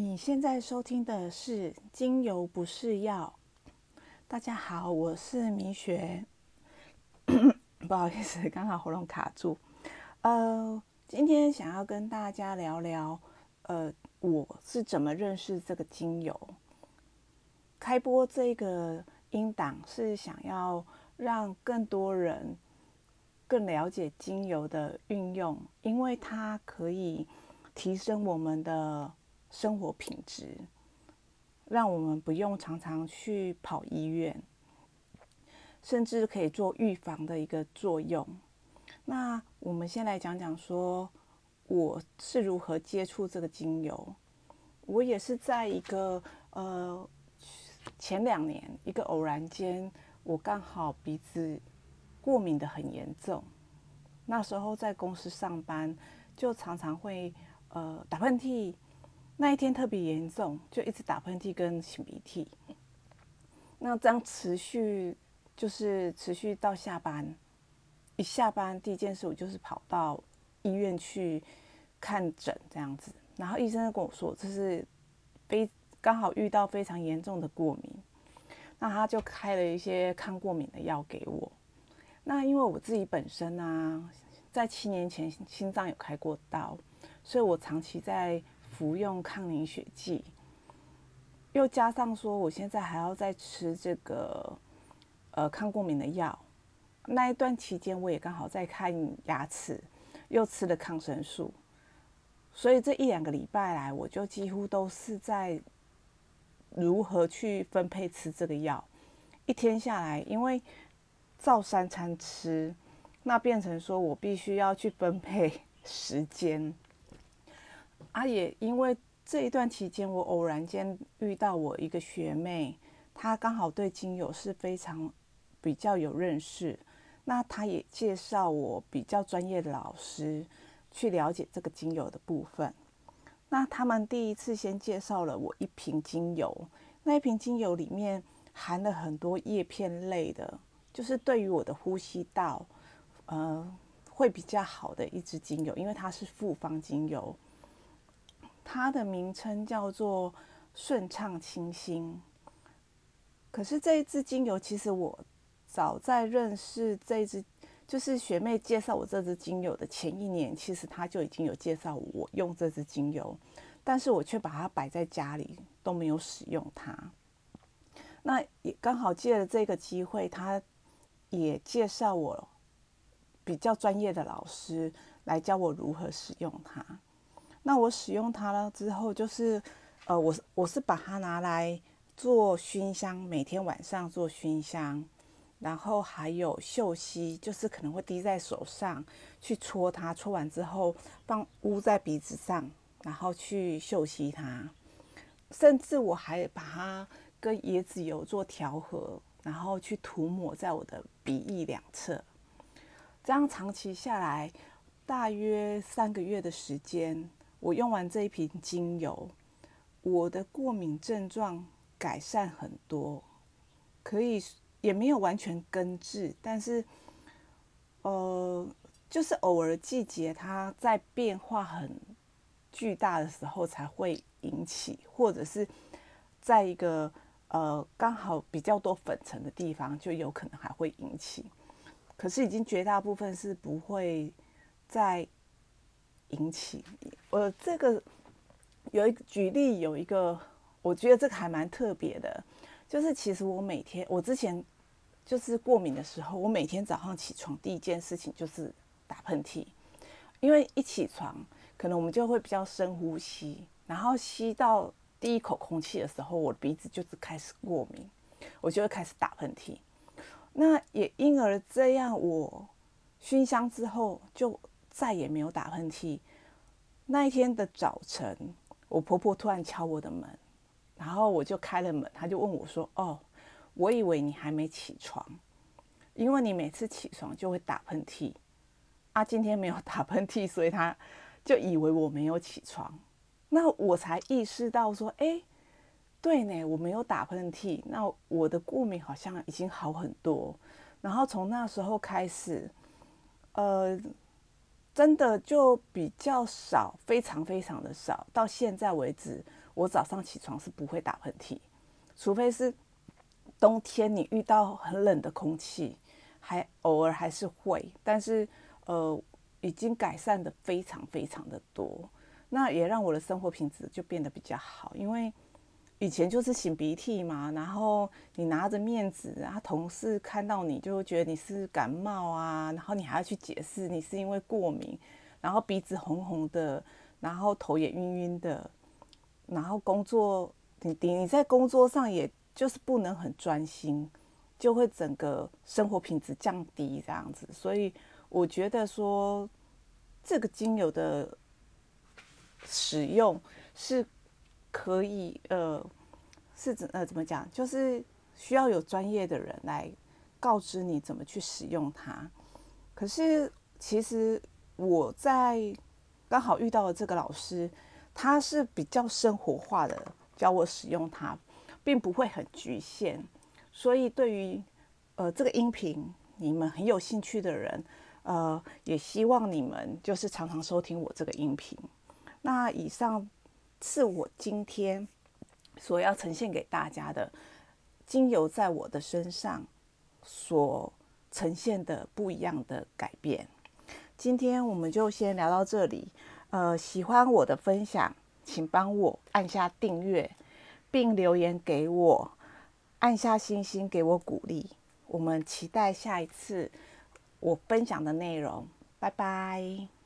你现在收听的是《精油不是药》。大家好，我是米雪。不好意思，刚好喉咙卡住。呃，今天想要跟大家聊聊，呃，我是怎么认识这个精油。开播这个音档是想要让更多人更了解精油的运用，因为它可以提升我们的。生活品质，让我们不用常常去跑医院，甚至可以做预防的一个作用。那我们先来讲讲说，我是如何接触这个精油。我也是在一个呃前两年一个偶然间，我刚好鼻子过敏的很严重，那时候在公司上班，就常常会呃打喷嚏。那一天特别严重，就一直打喷嚏跟擤鼻涕。那这样持续就是持续到下班，一下班第一件事我就是跑到医院去看诊这样子。然后医生跟我说这是非刚好遇到非常严重的过敏，那他就开了一些抗过敏的药给我。那因为我自己本身呢，在七年前心脏有开过刀，所以我长期在。服用抗凝血剂，又加上说我现在还要再吃这个呃抗过敏的药，那一段期间我也刚好在看牙齿，又吃了抗生素，所以这一两个礼拜来，我就几乎都是在如何去分配吃这个药。一天下来，因为照三餐吃，那变成说我必须要去分配时间。啊，也因为这一段期间，我偶然间遇到我一个学妹，她刚好对精油是非常比较有认识，那她也介绍我比较专业的老师去了解这个精油的部分。那他们第一次先介绍了我一瓶精油，那一瓶精油里面含了很多叶片类的，就是对于我的呼吸道，呃，会比较好的一支精油，因为它是复方精油。它的名称叫做顺畅清新。可是这一支精油，其实我早在认识这支，就是学妹介绍我这支精油的前一年，其实他就已经有介绍我用这支精油，但是我却把它摆在家里都没有使用它。那也刚好借了这个机会，他也介绍我比较专业的老师来教我如何使用它。那我使用它了之后，就是，呃，我我是把它拿来做熏香，每天晚上做熏香，然后还有嗅吸，就是可能会滴在手上去搓它，搓完之后放捂在鼻子上，然后去嗅吸它，甚至我还把它跟椰子油做调和，然后去涂抹在我的鼻翼两侧，这样长期下来，大约三个月的时间。我用完这一瓶精油，我的过敏症状改善很多，可以也没有完全根治，但是，呃，就是偶尔季节它在变化很巨大的时候才会引起，或者是在一个呃刚好比较多粉尘的地方，就有可能还会引起，可是已经绝大部分是不会在。引起，我，这个有一举例，有一个，我觉得这个还蛮特别的，就是其实我每天，我之前就是过敏的时候，我每天早上起床第一件事情就是打喷嚏，因为一起床，可能我们就会比较深呼吸，然后吸到第一口空气的时候，我的鼻子就是开始过敏，我就会开始打喷嚏，那也因而这样，我熏香之后就。再也没有打喷嚏。那一天的早晨，我婆婆突然敲我的门，然后我就开了门，她就问我说：“哦，我以为你还没起床，因为你每次起床就会打喷嚏，啊，今天没有打喷嚏，所以她就以为我没有起床。那我才意识到说，哎，对呢，我没有打喷嚏，那我的过敏好像已经好很多。然后从那时候开始，呃。真的就比较少，非常非常的少。到现在为止，我早上起床是不会打喷嚏，除非是冬天你遇到很冷的空气，还偶尔还是会。但是呃，已经改善的非常非常的多，那也让我的生活品质就变得比较好，因为。以前就是擤鼻涕嘛，然后你拿着面纸啊，同事看到你就会觉得你是感冒啊，然后你还要去解释你是因为过敏，然后鼻子红红的，然后头也晕晕的，然后工作你你你在工作上也就是不能很专心，就会整个生活品质降低这样子，所以我觉得说这个精油的使用是。可以，呃，是怎呃怎么讲？就是需要有专业的人来告知你怎么去使用它。可是其实我在刚好遇到的这个老师，他是比较生活化的教我使用它，并不会很局限。所以对于呃这个音频，你们很有兴趣的人，呃，也希望你们就是常常收听我这个音频。那以上。是我今天所要呈现给大家的精油在我的身上所呈现的不一样的改变。今天我们就先聊到这里。呃，喜欢我的分享，请帮我按下订阅，并留言给我，按下星星给我鼓励。我们期待下一次我分享的内容。拜拜。